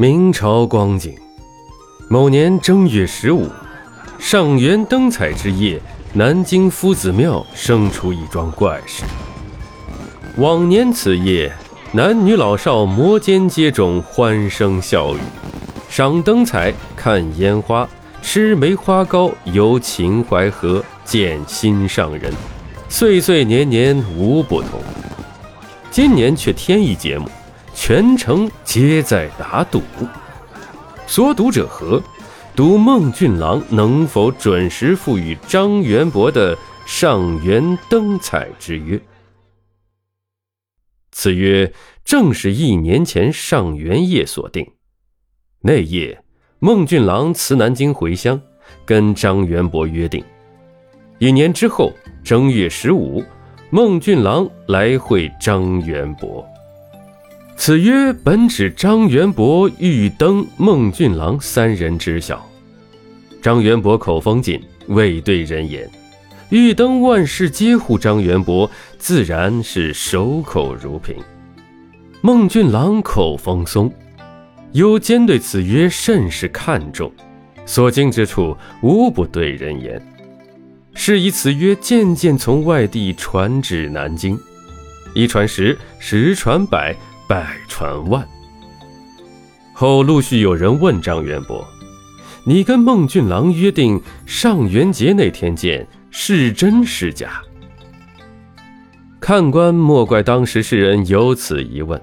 明朝光景，某年正月十五，上元灯彩之夜，南京夫子庙生出一桩怪事。往年此夜，男女老少摩肩接踵，欢声笑语，赏灯彩，看烟花，吃梅花糕，游秦淮河，见心上人，岁岁年年无不同。今年却添一节目。全城皆在打赌，所赌者何？赌孟俊郎能否准时赋予张元博的上元灯彩之约。此约正是一年前上元夜所定。那夜，孟俊郎辞南京回乡，跟张元博约定，一年之后正月十五，孟俊郎来会张元博。此约本指张元博、玉登、孟俊郎三人知晓。张元博口风紧，未对人言；玉登万事皆护张元博，自然是守口如瓶。孟俊郎口风松，有兼对此约甚是看重，所经之处无不对人言。是以此约渐渐从外地传至南京，一传十，十传百。百传万后，陆续有人问张元伯：“你跟孟俊郎约定上元节那天见，是真是假？”看官莫怪当时世人有此疑问。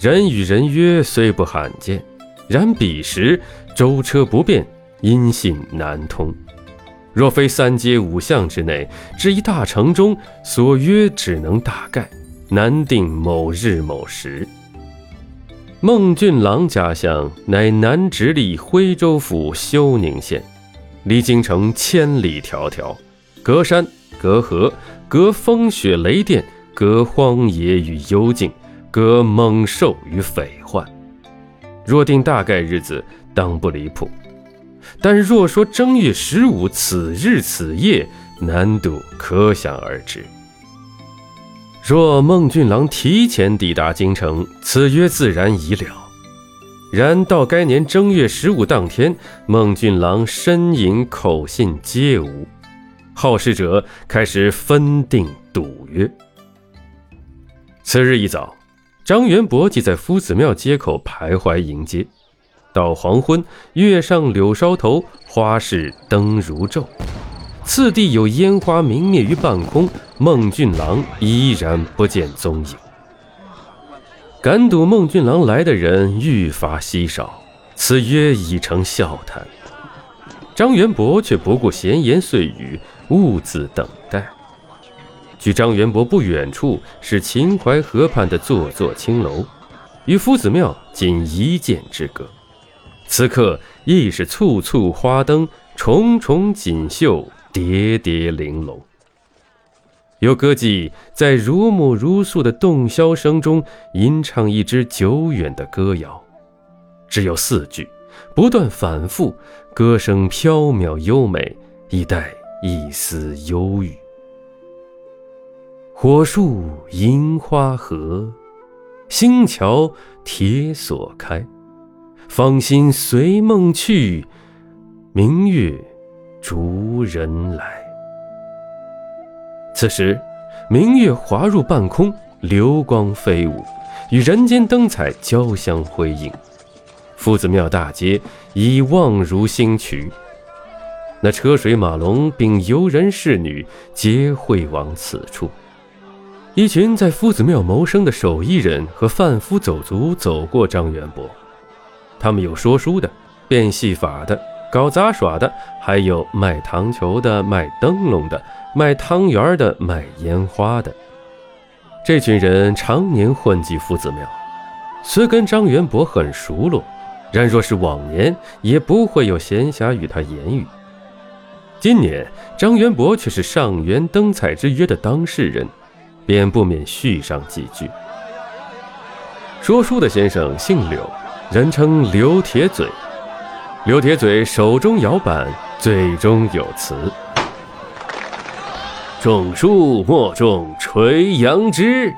人与人约虽不罕见，然彼时舟车不便，音信难通。若非三街五巷之内，至一大城中，所约只能大概。难定某日某时。孟俊郎家乡乃南直隶徽州府休宁县，离京城千里迢迢，隔山隔河，隔风雪雷电，隔荒野与幽静，隔猛兽与匪患。若定大概日子，当不离谱；但若说正月十五此日此夜，难度可想而知。若孟俊郎提前抵达京城，此约自然已了。然到该年正月十五当天，孟俊郎身影口信皆无，好事者开始分定赌约。次日一早，张元博即在夫子庙街口徘徊迎接。到黄昏，月上柳梢头，花市灯如昼。次第有烟花明灭于半空，孟俊郎依然不见踪影。敢赌孟俊郎来的人愈发稀少，此约已成笑谈。张元博却不顾闲言碎语，兀自等待。距张元博不远处是秦淮河畔的座座青楼，与夫子庙仅一箭之隔。此刻亦是簇簇花灯，重重锦绣。叠叠玲珑，有歌妓在如沐如诉的洞箫声中吟唱一支久远的歌谣，只有四句，不断反复，歌声飘渺优美，亦带一丝忧郁。火树银花合，星桥铁锁开，芳心随梦去，明月。逐人来。此时，明月滑入半空，流光飞舞，与人间灯彩交相辉映。夫子庙大街已望如星渠，那车水马龙并游人侍女皆会往此处。一群在夫子庙谋生的手艺人和贩夫走卒走过张元博，他们有说书的，变戏法的。搞杂耍的，还有卖糖球的、卖灯笼的、卖汤圆的、卖烟花的。这群人常年混迹夫子庙，虽跟张元博很熟络，然若是往年，也不会有闲暇与他言语。今年张元博却是上元灯彩之约的当事人，便不免续上几句。说书的先生姓柳，人称刘铁嘴。刘铁嘴手中摇板，嘴中有词：“种树莫种垂杨枝，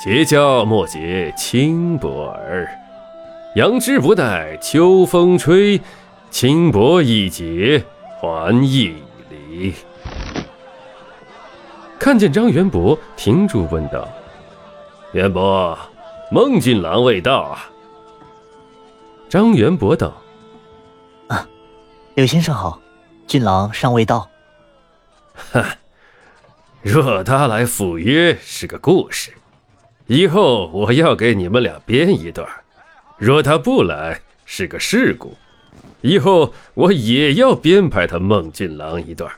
结交莫结轻薄儿。杨枝不待秋风吹，轻薄一结还一离。看见张元伯，停住问道：“元伯，孟俊郎未到啊？”张元伯道：“，柳先生好，俊郎尚未到。”哈，若他来赴约是个故事，以后我要给你们俩编一段；若他不来是个事故，以后我也要编排他孟俊郎一段。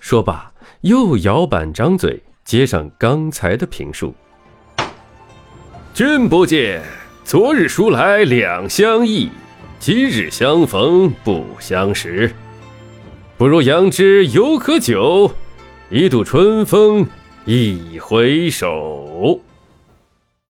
说罢，又摇板张嘴，接上刚才的评述：“君不见，昨日书来两相忆，今日相逢不相识。不如杨枝犹可久，一度春风一回首。”